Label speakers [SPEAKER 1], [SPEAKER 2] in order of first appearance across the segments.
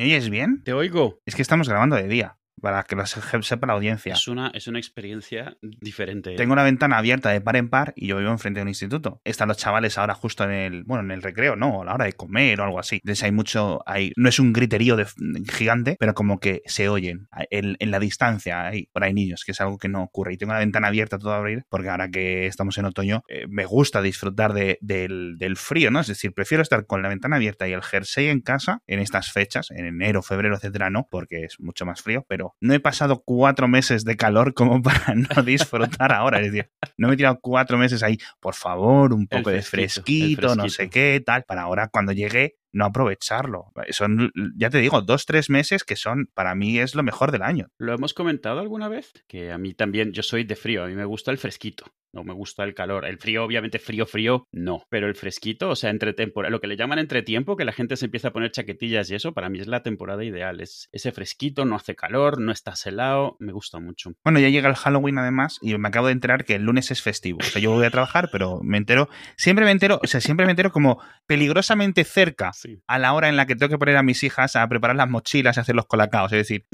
[SPEAKER 1] ¿Me oyes bien?
[SPEAKER 2] Te oigo.
[SPEAKER 1] Es que estamos grabando de día para que lo sepa la audiencia.
[SPEAKER 2] Es una, es una experiencia diferente.
[SPEAKER 1] Tengo una ventana abierta de par en par y yo vivo enfrente de un instituto. Están los chavales ahora justo en el, bueno, en el recreo, no, a la hora de comer o algo así. Entonces hay mucho, hay, no es un griterío de, gigante, pero como que se oyen en, la distancia, hay, por ahí niños, que es algo que no ocurre. Y tengo la ventana abierta todo abrir, porque ahora que estamos en otoño, eh, me gusta disfrutar de, del, del frío, ¿no? Es decir, prefiero estar con la ventana abierta y el jersey en casa en estas fechas, en enero, febrero, etcétera, no, porque es mucho más frío, pero no he pasado cuatro meses de calor como para no disfrutar ahora. Es decir, no me he tirado cuatro meses ahí, por favor, un poco de fresquito, no sé qué, tal, para ahora cuando llegue no aprovecharlo. Son, ya te digo, dos, tres meses que son, para mí es lo mejor del año.
[SPEAKER 2] ¿Lo hemos comentado alguna vez? Que a mí también, yo soy de frío, a mí me gusta el fresquito. No me gusta el calor. El frío, obviamente, frío, frío, no. Pero el fresquito, o sea, entre temporada, lo que le llaman entretiempo, que la gente se empieza a poner chaquetillas y eso, para mí es la temporada ideal. Es ese fresquito, no hace calor, no está helado, me gusta mucho.
[SPEAKER 1] Bueno, ya llega el Halloween además y me acabo de enterar que el lunes es festivo. O sea, yo voy a trabajar, pero me entero, siempre me entero, o sea, siempre me entero como peligrosamente cerca a la hora en la que tengo que poner a mis hijas a preparar las mochilas y hacer los colacaos. Es decir,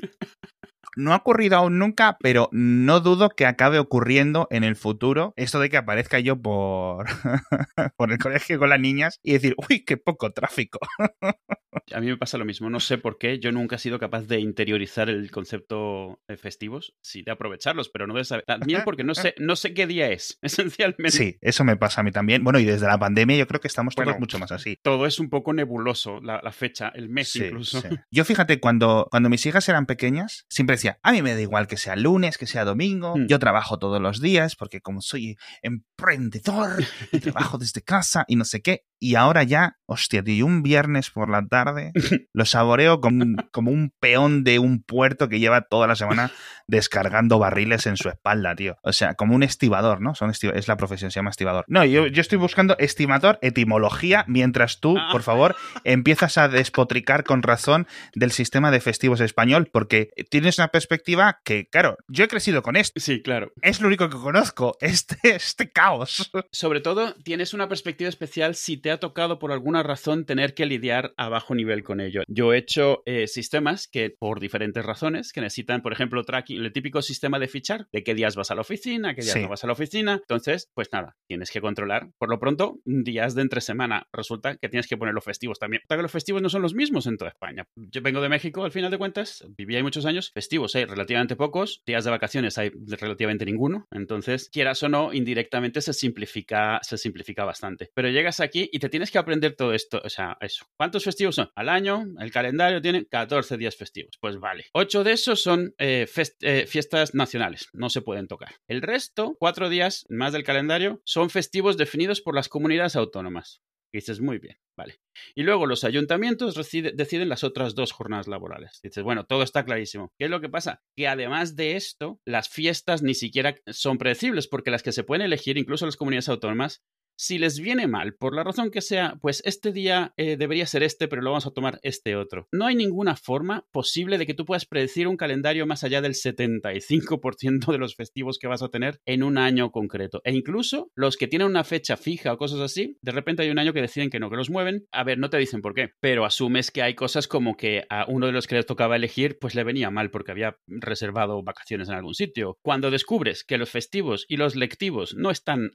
[SPEAKER 1] no ha ocurrido aún nunca, pero no dudo que acabe ocurriendo en el futuro esto de que aparezca yo por, por el colegio con las niñas y decir, uy, qué poco tráfico.
[SPEAKER 2] A mí me pasa lo mismo, no sé por qué, yo nunca he sido capaz de interiorizar el concepto de festivos, sí, de aprovecharlos, pero no de saber. También porque no sé, no sé qué día es, esencialmente.
[SPEAKER 1] Sí, eso me pasa a mí también. Bueno, y desde la pandemia yo creo que estamos todos mucho más así.
[SPEAKER 2] Todo es un poco nebuloso, la, fecha, el mes incluso.
[SPEAKER 1] Yo fíjate, cuando, cuando mis hijas eran pequeñas, siempre decía, a mí me da igual que sea lunes, que sea domingo, mm. yo trabajo todos los días, porque como soy emprendedor, y trabajo desde casa y no sé qué. Y ahora ya, hostia, tío, un viernes por la tarde lo saboreo como como un peón de un puerto que lleva toda la semana descargando barriles en su espalda, tío. O sea, como un estibador, ¿no? Son es la profesión, se llama estibador. No, yo, yo estoy buscando estimador, etimología, mientras tú, por favor, empiezas a despotricar con razón del sistema de festivos español, porque tienes una perspectiva que, claro, yo he crecido con esto.
[SPEAKER 2] Sí, claro.
[SPEAKER 1] Es lo único que conozco, este, este caos.
[SPEAKER 2] Sobre todo, tienes una perspectiva especial si te ha tocado por alguna razón tener que lidiar a bajo nivel con ello. Yo he hecho eh, sistemas que, por diferentes razones, que necesitan, por ejemplo, tracking, el típico sistema de fichar, de qué días vas a la oficina, qué días no vas a la oficina. Entonces, pues nada, tienes que controlar, por lo pronto, días de entre semana. Resulta que tienes que poner los festivos también. Que los festivos no son los mismos en toda España. Yo vengo de México, al final de cuentas, viví ahí muchos años. Festivos hay relativamente pocos, días de vacaciones hay relativamente ninguno. Entonces, quieras o no, indirectamente se simplifica, se simplifica bastante. Pero llegas aquí y te tienes que aprender todo esto. O sea, eso. ¿Cuántos festivos son? Al año, el calendario tiene 14 días festivos. Pues vale. 8 de esos son eh, eh, fiestas nacionales. No se pueden tocar. El resto, 4 días más del calendario, son festivos definidos por las comunidades autónomas. Dices, muy bien, vale. Y luego los ayuntamientos deciden las otras dos jornadas laborales. dices, bueno, todo está clarísimo. ¿Qué es lo que pasa? Que además de esto, las fiestas ni siquiera son predecibles, porque las que se pueden elegir, incluso las comunidades autónomas, si les viene mal, por la razón que sea, pues este día eh, debería ser este, pero lo vamos a tomar este otro. No hay ninguna forma posible de que tú puedas predecir un calendario más allá del 75% de los festivos que vas a tener en un año concreto. E incluso los que tienen una fecha fija o cosas así, de repente hay un año que deciden que no, que los mueven. A ver, no te dicen por qué, pero asumes que hay cosas como que a uno de los que les tocaba elegir, pues le venía mal porque había reservado vacaciones en algún sitio. Cuando descubres que los festivos y los lectivos no están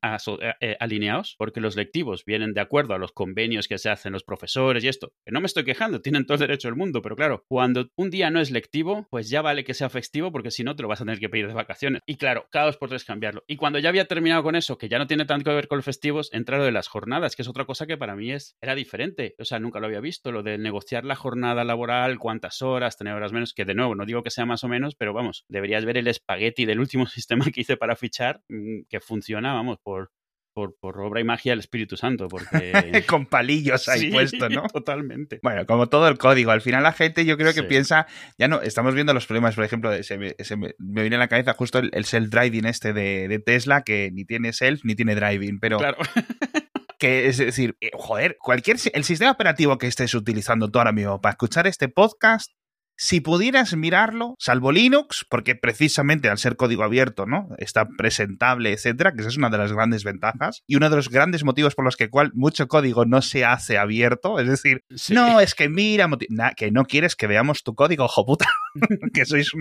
[SPEAKER 2] eh, porque los lectivos vienen de acuerdo a los convenios que se hacen los profesores y esto. Que no me estoy quejando, tienen todo el derecho del mundo, pero claro, cuando un día no es lectivo, pues ya vale que sea festivo porque si no te lo vas a tener que pedir de vacaciones. Y claro, cada dos por tres cambiarlo. Y cuando ya había terminado con eso, que ya no tiene tanto que ver con los festivos, entra lo de las jornadas, que es otra cosa que para mí es, era diferente. O sea, nunca lo había visto, lo de negociar la jornada laboral, cuántas horas, tener horas menos, que de nuevo, no digo que sea más o menos, pero vamos, deberías ver el espagueti del último sistema que hice para fichar, mm, que funciona, vamos, por, por, obra y magia del Espíritu Santo, porque...
[SPEAKER 1] Con palillos ahí puesto, ¿no?
[SPEAKER 2] Totalmente.
[SPEAKER 1] Bueno, como todo el código. Al final la gente yo creo que piensa, ya no, estamos viendo los problemas, por ejemplo, se me, viene a la cabeza justo el, self-driving este de, Tesla, que ni tiene self ni tiene driving, pero...
[SPEAKER 2] Claro.
[SPEAKER 1] que es decir, eh, joder, cualquier el sistema operativo que estés utilizando tú ahora mismo para escuchar este podcast si pudieras mirarlo, salvo Linux, porque precisamente al ser código abierto, ¿no? Está presentable, etcétera, que esa es una de las grandes ventajas y uno de los grandes motivos por los que cual mucho código no se hace abierto, es decir, no, es que mira, que no quieres que veamos tu código, ojo puta, que sois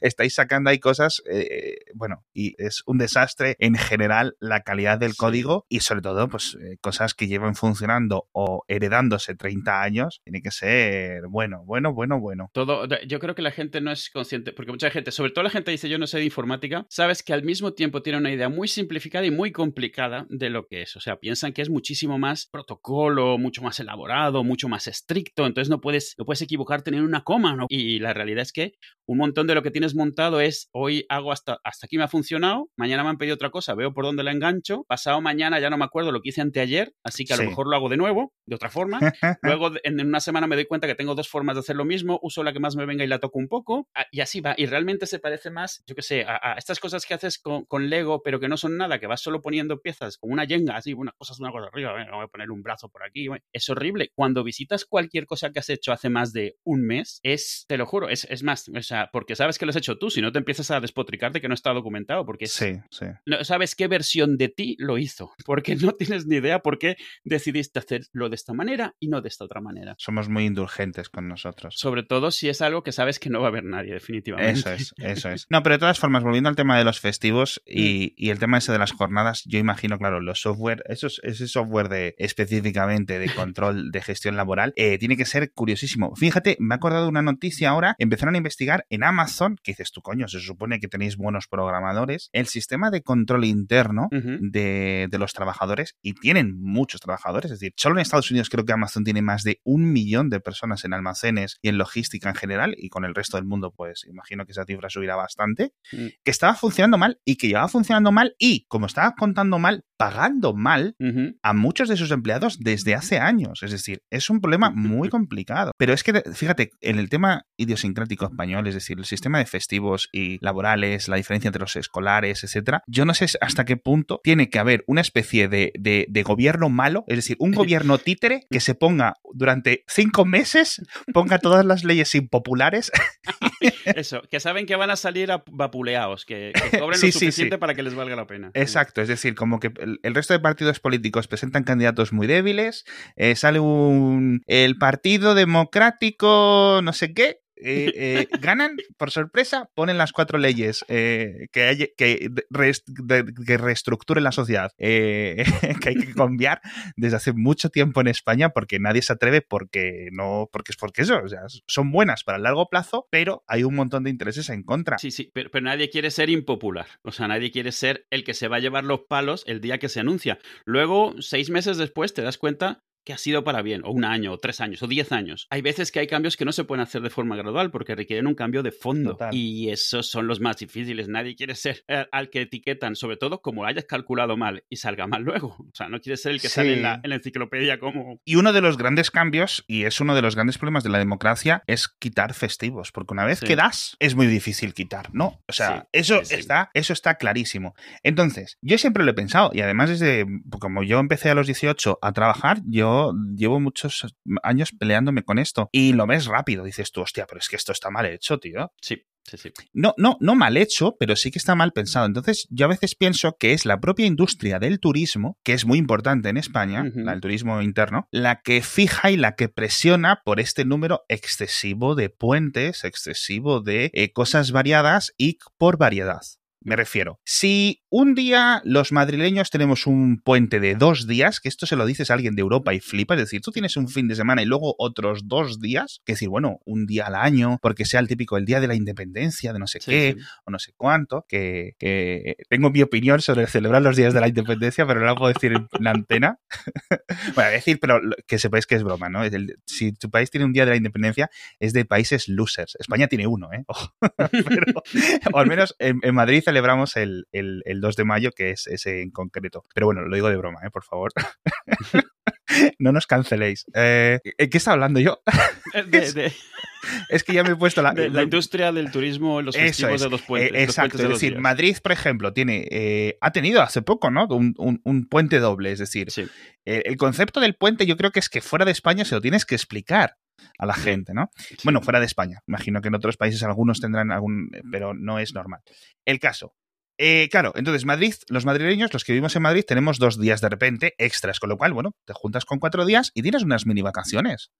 [SPEAKER 1] estáis, sacando ahí cosas, eh, bueno, y es un desastre en general la calidad del código y sobre todo, pues eh, cosas que llevan funcionando o heredándose 30 años, tiene que ser bueno, bueno, bueno, bueno.
[SPEAKER 2] Todo, yo creo que la gente no es consciente, porque mucha gente, sobre todo la gente dice yo no sé de informática, sabes que al mismo tiempo tiene una idea muy simplificada y muy complicada de lo que es. O sea, piensan que es muchísimo más protocolo, mucho más elaborado, mucho más estricto, entonces no puedes, no puedes equivocarte en una coma, ¿no? Y la realidad es que un montón de lo que tienes montado es hoy hago hasta, hasta aquí me ha funcionado, mañana me han pedido otra cosa, veo por dónde la engancho, pasado mañana ya no me acuerdo lo que hice anteayer, así que a lo mejor lo hago de nuevo, de otra forma. Luego en una semana me doy cuenta que tengo dos formas de hacer lo mismo, uso la que más me venga y la toco un poco, ah, y así va. Y realmente se parece más, yo qué sé, a, estas cosas que haces con, con, Lego, pero que no son nada, que vas solo poniendo piezas con una yenga, así, unas cosas una cosa arriba, voy a poner un brazo por aquí. Es horrible. Cuando visitas cualquier cosa que has hecho hace más de un mes, es, te lo juro, es, es más, o sea, porque sabes que lo has hecho tú, si no te empiezas a despotricar de que no está documentado, porque
[SPEAKER 1] sí, sí.
[SPEAKER 2] No sabes qué versión de ti lo hizo, porque no tienes ni idea por qué decidiste hacerlo de esta manera y no de esta otra manera.
[SPEAKER 1] Somos muy indulgentes con nosotros.
[SPEAKER 2] Sobre todo si es algo que sabes que no va a haber nadie, definitivamente.
[SPEAKER 1] Eso es, eso es. No, pero de todas formas, volviendo al tema de los festivos y, mm. el tema ese de las jornadas, yo imagino, claro, los software, esos, ese software de específicamente de control de gestión laboral, eh, tiene que ser curiosísimo. Fíjate, me he acordado de una noticia ahora, empezaron a investigar en Amazon, que dices tú, coño, se supone que tenéis buenos programadores, el sistema de control interno de, de los trabajadores y tienen muchos trabajadores, es decir, solo en Estados Unidos creo que Amazon tiene más de un millón de personas en almacenes y en logística en general y con el resto del mundo pues imagino que esa cifra subirá bastante, mm. que estaba funcionando mal y que llevaba funcionando mal y como estaba contando mal, pagando mal a muchos de sus empleados desde hace años. Es decir, es un problema muy complicado. Pero es que, fíjate, en el tema idiosincrático español, es decir, el sistema de festivos y laborales, la diferencia entre los escolares, etcétera, yo no sé hasta qué punto tiene que haber una especie de, de gobierno malo, es decir, un gobierno títere que se ponga durante cinco meses, ponga todas las leyes impopulares
[SPEAKER 2] Eso, que saben que van a salir vapuleados, que, cobren lo suficiente para que les valga la pena.
[SPEAKER 1] Exacto, es decir, como que el, resto de partidos políticos presentan candidatos muy débiles, eh, sale un el Partido Democrático no sé qué, eh, eh, ganan por sorpresa, ponen las cuatro leyes eh, que, hay, que, reestructuren la sociedad, que hay que cambiar desde hace mucho tiempo en España porque nadie se atreve porque no, porque es porque eso, o sea, son buenas para el largo plazo, pero hay un montón de intereses en contra.
[SPEAKER 2] Sí, sí, pero, pero nadie quiere ser impopular, o sea, nadie quiere ser el que se va a llevar los palos el día que se anuncia. Luego, seis meses después, te das cuenta que ha sido para bien, o un año, o tres años, o diez años. Hay veces que hay cambios que no se pueden hacer de forma gradual porque requieren un cambio de fondo. Y esos son los más difíciles. Nadie quiere ser al que etiquetan, sobre todo como hayas calculado mal y salga mal luego. O sea, no quiere ser el que sale en la, enciclopedia como...
[SPEAKER 1] Y uno de los grandes cambios, y es uno de los grandes problemas de la democracia, es quitar festivos. Porque una vez que das, es muy difícil quitar, ¿no? O sea, eso, Está, eso está clarísimo. Entonces, yo siempre lo he pensado, y además desde, como yo empecé a los 18 a trabajar, yo llevo muchos años peleándome con esto y lo ves rápido. Dices tú, hostia, pero es que esto está mal hecho, tío.
[SPEAKER 2] Sí. Sí, sí.
[SPEAKER 1] No, no, no mal hecho, pero sí que está mal pensado. Entonces, yo a veces pienso que es la propia industria del turismo, que es muy importante en España, la del turismo interno, la que fija y la que presiona por este número excesivo de puentes, excesivo de eh, cosas variadas y por variedad. Me refiero, si un día los madrileños tenemos un puente de dos días, que esto se lo dices a alguien de Europa y flipa, es decir, tú tienes un fin de semana y luego otros dos días, que decir, bueno, un día al año, porque sea el típico el día de la independencia, de no sé qué, o no sé cuánto, que, tengo mi opinión sobre celebrar los días de la independencia, pero no lo puedo decir en la antena. bueno, decir, pero que sepáis que es broma, ¿no? si tu país tiene un día de la independencia, es de países losers. España tiene uno, ¿eh? o al menos en Madrid celebramos el, 2 de mayo, que es ese en concreto. Pero bueno, lo digo de broma, ¿eh? por favor. no nos canceléis. Eh, ¿Qué está hablando yo? es que ya me he puesto la...
[SPEAKER 2] la industria del turismo, los festivos de los puentes.
[SPEAKER 1] Eh, exacto, es decir, Madrid, por ejemplo, tiene, eh, ha tenido hace poco, ¿no? Un, puente doble, es decir, el concepto del puente yo creo que es que fuera de España se lo tienes que explicar. A la gente, ¿no? Bueno, fuera de España. Imagino que en otros países algunos tendrán algún, pero no es normal. El caso. Eh, claro, entonces Madrid, los madrileños, los que vivimos en Madrid, tenemos dos días de repente extras, con lo cual, bueno, te juntas con cuatro días y tienes unas mini vacaciones.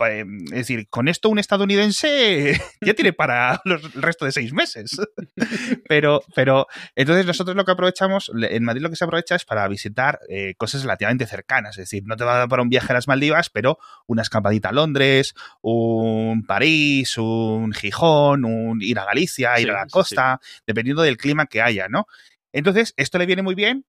[SPEAKER 1] Eh, es decir, con esto un estadounidense ya tiene para el resto de seis meses. pero, pero, entonces nosotros lo que aprovechamos, en Madrid lo que se aprovecha es para visitar eh, cosas relativamente cercanas. Es decir, no te va a dar para un viaje a las Maldivas, pero una escapadita a Londres, un París, un Gijón, un ir a Galicia, ir a la costa, dependiendo del clima que haya, ¿no? Entonces, esto le viene muy bien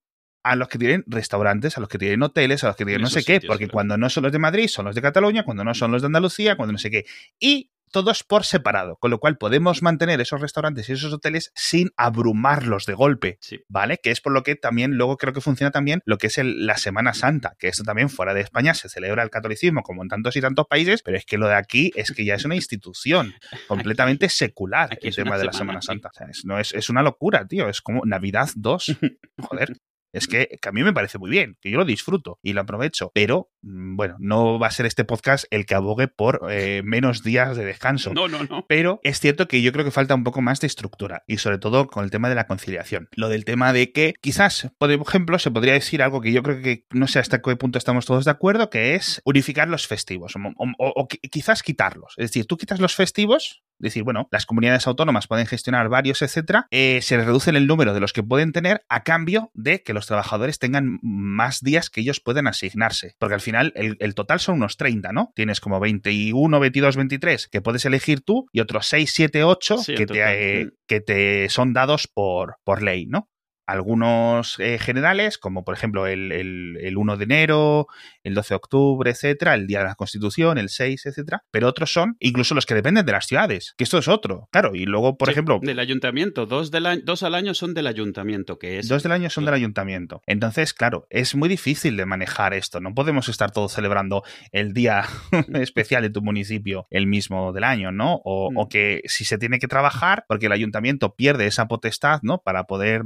[SPEAKER 1] a los que tienen restaurantes, a los que tienen hoteles, a los que tienen no sé qué, porque cuando no son los de Madrid, son los de Cataluña, cuando no son los de Andalucía, cuando no sé qué. Y todos por separado, con lo cual podemos mantener esos restaurantes y esos hoteles sin abrumarlos de golpe, ¿vale? Que es por lo que también luego creo que funciona también lo que es la Semana Santa, que esto también fuera de España se celebra el catolicismo como en tantos y tantos países, pero es que lo de aquí es que ya es una institución completamente secular el tema de la Semana Santa. es, no es, es una locura, tío, es como Navidad 2. Joder. Es que, a mí me parece muy bien, que yo lo disfruto y lo aprovecho, pero bueno, no va a ser este podcast el que abogue por eh, menos días de descanso.
[SPEAKER 2] No, no, no.
[SPEAKER 1] Pero es cierto que yo creo que falta un poco más de estructura y sobre todo con el tema de la conciliación. Lo del tema de que quizás, por ejemplo, se podría decir algo que yo creo que no sé hasta qué punto estamos todos de acuerdo, que es unificar los festivos o quizás quitarlos. Es decir, tú quitas los festivos decir, bueno, las comunidades autónomas pueden gestionar varios, etcétera, eh, se reduce el número de los que pueden tener a cambio de que los trabajadores tengan más días que ellos pueden asignarse. Porque al final el, total son unos 30, ¿no? Tienes como 21, 22, 23 que puedes elegir tú y otros 6, 7, 8 que, te, eh, que te son dados por, por ley, ¿no? Algunos eh, generales, como por ejemplo el, el, 1 de enero, el 12 de octubre, etcétera, el Día de la Constitución, el 6, etcétera, pero otros son incluso los que dependen de las ciudades, que esto es otro, claro, y luego, por ejemplo...
[SPEAKER 2] Del ayuntamiento, dos, dos al año son del ayuntamiento, que es...
[SPEAKER 1] Dos del año son del ayuntamiento. Entonces, claro, es muy difícil de manejar esto, no podemos estar todos celebrando el día especial de tu municipio el mismo del año, ¿no? O, o, mm. que si se tiene que trabajar, porque el ayuntamiento pierde esa potestad, ¿no? Para poder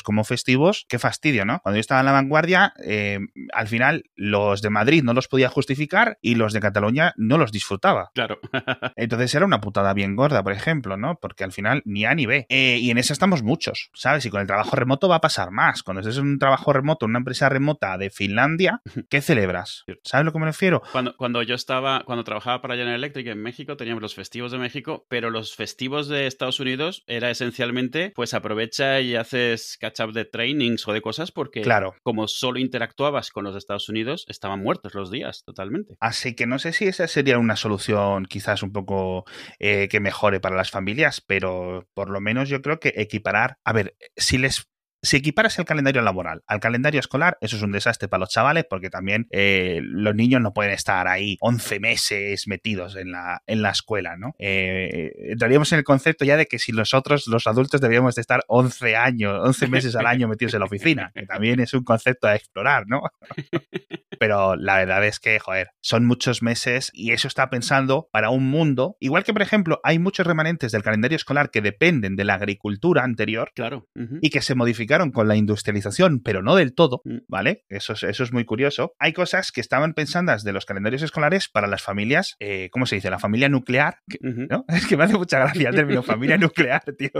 [SPEAKER 1] marcarlos como festivos, qué fastidio, ¿no? Cuando yo estaba en la vanguardia, eh, al final los de Madrid no los podía justificar y los de Cataluña no los disfrutaba.
[SPEAKER 2] Claro.
[SPEAKER 1] Entonces era una putada bien gorda, por ejemplo, ¿no? Porque al final ni A ni B. Eh, y en eso estamos muchos, ¿sabes? Y con el trabajo remoto va a pasar más. Cuando estés en un trabajo remoto, en una empresa remota de Finlandia, ¿qué celebras? ¿Sabes a lo que me refiero?
[SPEAKER 2] Cuando, cuando yo estaba, cuando trabajaba para General Electric en México, teníamos los festivos de México, pero los festivos de Estados Unidos era esencialmente, pues aprovecha y haces de trainings o de cosas porque
[SPEAKER 1] claro.
[SPEAKER 2] como solo interactuabas con los Estados Unidos, estaban muertos los días totalmente.
[SPEAKER 1] Así que no sé si esa sería una solución quizás un poco eh, que mejore para las familias, pero por lo menos yo creo que equiparar, a ver, si les si equiparas el calendario laboral al calendario escolar, eso es un desastre para los chavales porque también eh, los niños no pueden estar ahí 11 meses metidos en la, en la escuela, ¿no? Eh, entraríamos en el concepto ya de que si nosotros, los adultos, deberíamos de estar 11 años, 11 meses al año metidos en la oficina, que también es un concepto a explorar, ¿no? Pero la verdad es que, joder, son muchos meses y eso está pensando para un mundo, igual que, por ejemplo, hay muchos remanentes del calendario escolar que dependen de la agricultura anterior
[SPEAKER 2] claro.
[SPEAKER 1] y que se modifican con la industrialización, pero no del todo, mm. ¿vale? Eso es, eso es muy curioso. Hay cosas que estaban pensadas de los calendarios escolares para las familias, eh, ¿cómo se dice? La familia nuclear, ¿no? Es que me hace mucha gracia el término familia nuclear, tío.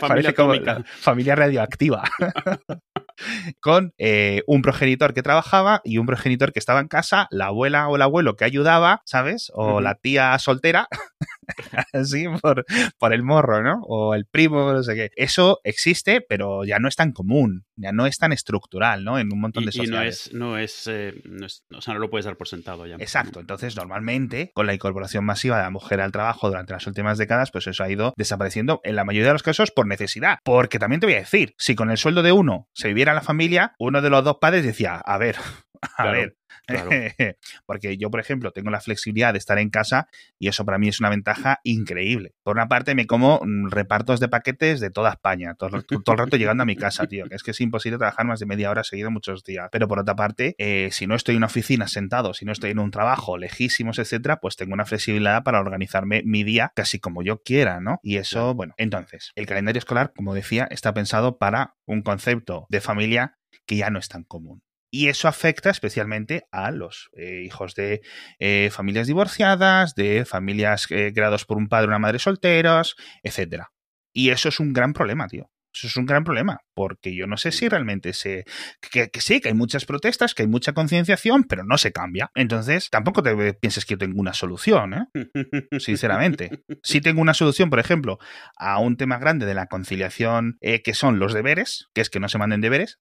[SPEAKER 2] Parece, como
[SPEAKER 1] familia radioactiva. con eh, un progenitor que trabajaba y un progenitor que estaba en casa, la abuela o el abuelo que ayudaba, ¿sabes? O la tía soltera así por, por el morro, ¿no? O el primo, no sé qué. Eso existe, pero ya no es tan común, ya no es tan estructural, ¿no? En un montón de
[SPEAKER 2] sociedades. Y no es, eh, no es, o sea, no lo puedes dar por sentado ya.
[SPEAKER 1] Exacto. Entonces, normalmente, con la incorporación masiva de la mujer al trabajo durante las últimas décadas, pues eso ha ido desapareciendo en la mayoría de los casos por necesidad. Porque también te voy a decir, si con el sueldo de uno se viviera la familia, uno de los dos padres decía, a ver, a ver, Porque yo, por ejemplo, tengo la flexibilidad de estar en casa y eso para mí es una ventaja increíble. Por una parte, me como mm, repartos de paquetes de toda España, todo, todo el rato llegando a mi casa, tío. Que es que es imposible trabajar más de media hora seguido muchos días. Pero por otra parte, eh, si no estoy en una oficina sentado, si no estoy en un trabajo lejísimos, etcétera, pues tengo una flexibilidad para organizarme mi día casi como yo quiera, ¿no? Y eso, bueno, entonces, el calendario escolar, como decía, está pensado para un concepto de familia que ya no es tan común. Y eso afecta especialmente a los eh, hijos de eh, familias divorciadas, de familias eh, creados por un padre o una madre solteros, etc. Y eso es un gran problema, tío. Eso es un gran problema, porque yo no sé si realmente se... Que, que sí, que hay muchas protestas, que hay mucha concienciación, pero no se cambia. Entonces, tampoco te pienses que yo tengo una solución, ¿eh? Sinceramente. Sí tengo una solución, por ejemplo, a un tema grande de la conciliación, eh, que son los deberes, que es que no se manden deberes.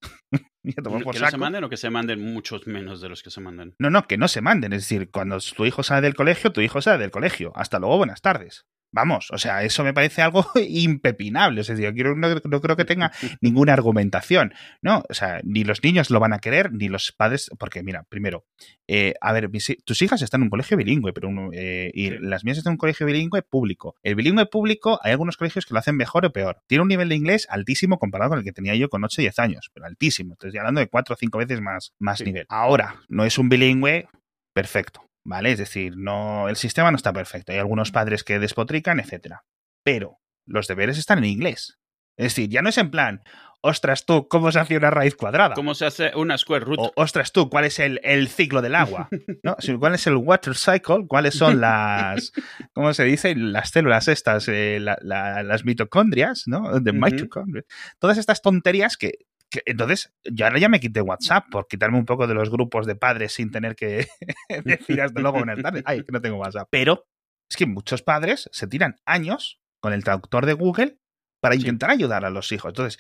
[SPEAKER 2] que no se manden o que se manden muchos menos de los que se mandan.
[SPEAKER 1] No, no, que no se manden. Es decir, cuando tu hijo sale del colegio, tu hijo sale del colegio. Hasta luego, buenas tardes. Vamos, o sea, eso me parece algo impepinable. Es decir, yo no, no, creo que tenga ninguna argumentación. No, o sea, ni los niños lo van a querer, ni los padres. Porque, mira, primero, eh, a ver, tus hijas están en un colegio bilingüe, pero uno, eh, y las mías están en un colegio bilingüe público. El bilingüe público, hay algunos colegios que lo hacen mejor o peor. Tiene un nivel de inglés altísimo comparado con el que tenía yo con 8 o 10 años, pero altísimo. Estoy hablando de 4 o 5 veces más, más sí. nivel. Ahora, no es un bilingüe perfecto. ¿Vale? Es decir, no, el sistema no está perfecto. Hay algunos padres que despotrican, etcétera. Pero los deberes están en inglés. Es decir, ya no es en plan, ostras tú, ¿cómo se hace una raíz cuadrada?
[SPEAKER 2] ¿Cómo se hace una square root?
[SPEAKER 1] O, ostras tú, ¿cuál es el, el ciclo del agua? ¿No? ¿Cuál es el water cycle? ¿Cuáles son las, ¿cómo se dice? Las células estas, eh, la, la, las mitocondrias, ¿no? De uh -huh. Todas estas tonterías que, entonces, yo ahora ya me quité WhatsApp por quitarme un poco de los grupos de padres sin tener que decir hasta luego buenas tardes. Ay, que no tengo WhatsApp. Pero es que muchos padres se tiran años con el traductor de Google para intentar sí. ayudar a los hijos. Entonces,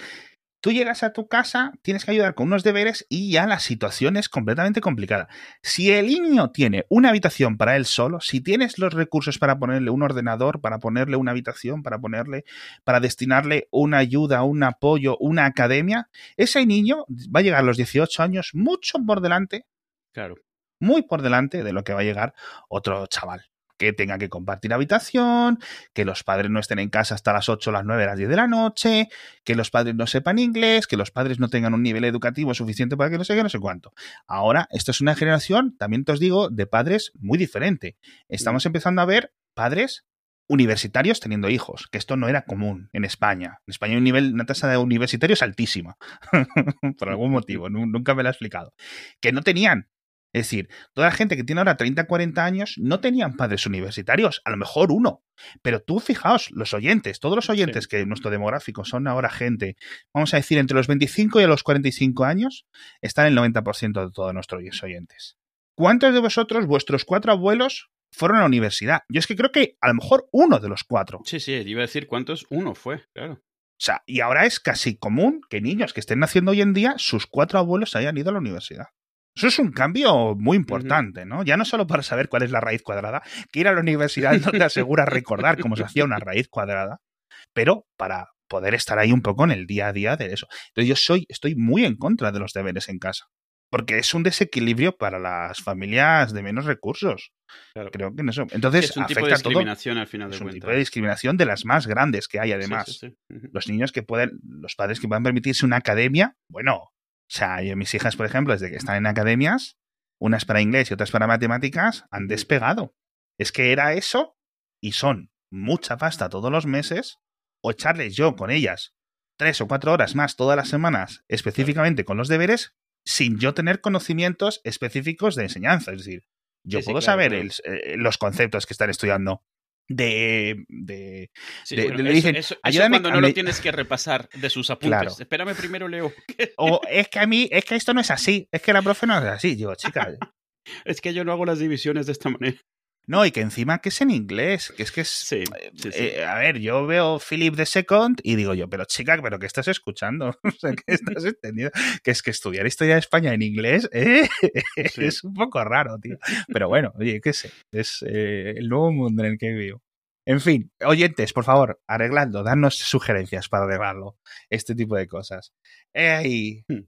[SPEAKER 1] tú llegas a tu casa, tienes que ayudar con unos deberes y ya la situación es completamente complicada. Si el niño tiene una habitación para él solo, si tienes los recursos para ponerle un ordenador, para ponerle una habitación, para ponerle, para destinarle una ayuda, un apoyo, una academia, ese niño va a llegar a los 18 años mucho por delante.
[SPEAKER 2] Claro.
[SPEAKER 1] Muy por delante de lo que va a llegar otro chaval que tenga que compartir habitación, que los padres no estén en casa hasta las 8, las 9, las 10 de la noche, que los padres no sepan inglés, que los padres no tengan un nivel educativo suficiente para que no sé qué, no sé cuánto. Ahora, esto es una generación, también te os digo, de padres muy diferente. Estamos empezando a ver padres universitarios teniendo hijos, que esto no era común en España. En España hay un nivel, una tasa de universitarios altísima, por algún motivo, nunca me lo ha explicado. Que no tenían es decir, toda la gente que tiene ahora 30, 40 años no tenían padres universitarios, a lo mejor uno. Pero tú fijaos, los oyentes, todos los oyentes sí. que nuestro demográfico son ahora gente, vamos a decir, entre los 25 y los 45 años, están el 90% de todos nuestros oyentes. ¿Cuántos de vosotros, vuestros cuatro abuelos, fueron a la universidad? Yo es que creo que a lo mejor uno de los cuatro.
[SPEAKER 2] Sí, sí, iba a decir cuántos, uno fue, claro.
[SPEAKER 1] O sea, y ahora es casi común que niños que estén naciendo hoy en día, sus cuatro abuelos hayan ido a la universidad. Eso es un cambio muy importante, ¿no? Ya no solo para saber cuál es la raíz cuadrada, que ir a la universidad no te asegura recordar cómo se hacía una raíz cuadrada, pero para poder estar ahí un poco en el día a día de eso. Entonces yo soy, estoy muy en contra de los deberes en casa, porque es un desequilibrio para las familias de menos recursos. Claro. Creo que en eso. Entonces,
[SPEAKER 2] es un
[SPEAKER 1] afecta
[SPEAKER 2] tipo de discriminación
[SPEAKER 1] todo.
[SPEAKER 2] al final de
[SPEAKER 1] es
[SPEAKER 2] cuentas.
[SPEAKER 1] un tipo de discriminación de las más grandes que hay, además.
[SPEAKER 2] Sí, sí, sí. -huh.
[SPEAKER 1] Los niños que pueden, los padres que puedan permitirse una academia, bueno, o sea, yo, mis hijas, por ejemplo, desde que están en academias, unas para inglés y otras para matemáticas, han despegado. Es que era eso y son mucha pasta todos los meses o echarles yo con ellas tres o cuatro horas más todas las semanas específicamente con los deberes sin yo tener conocimientos específicos de enseñanza. Es decir, yo
[SPEAKER 2] Sí, sí,
[SPEAKER 1] puedo
[SPEAKER 2] claro,
[SPEAKER 1] saber
[SPEAKER 2] claro.
[SPEAKER 1] el- eh, los conceptos que están estudiando de... de,
[SPEAKER 2] Sí,
[SPEAKER 1] de-
[SPEAKER 2] bueno,
[SPEAKER 1] de- le dicen,
[SPEAKER 2] eso- eso
[SPEAKER 1] "Ayúdame
[SPEAKER 2] cuando no lo tienes que repasar de sus apuntes.
[SPEAKER 1] Claro.
[SPEAKER 2] Espérame primero, Leo.
[SPEAKER 1] O es que a mí, es que esto no es así, es que la profe no es así. Digo, chica,
[SPEAKER 2] es que yo no hago las divisiones de esta manera.
[SPEAKER 1] No, y que encima que es en inglés, que es que es...
[SPEAKER 2] Sí, sí, sí.
[SPEAKER 1] Eh, a ver, yo veo Philip the Second y digo yo, pero chica, ¿pero qué estás escuchando? O sea, ¿qué estás entendiendo? Que es que estudiar historia de España en inglés ¿eh? Es un poco raro, tío. Pero bueno, oye, qué sé, es eh, el nuevo mundo en el que vivo. En fin, oyentes, por favor, arregladlo, dadnos sugerencias para arreglarlo, este tipo de cosas.
[SPEAKER 2] Hmm.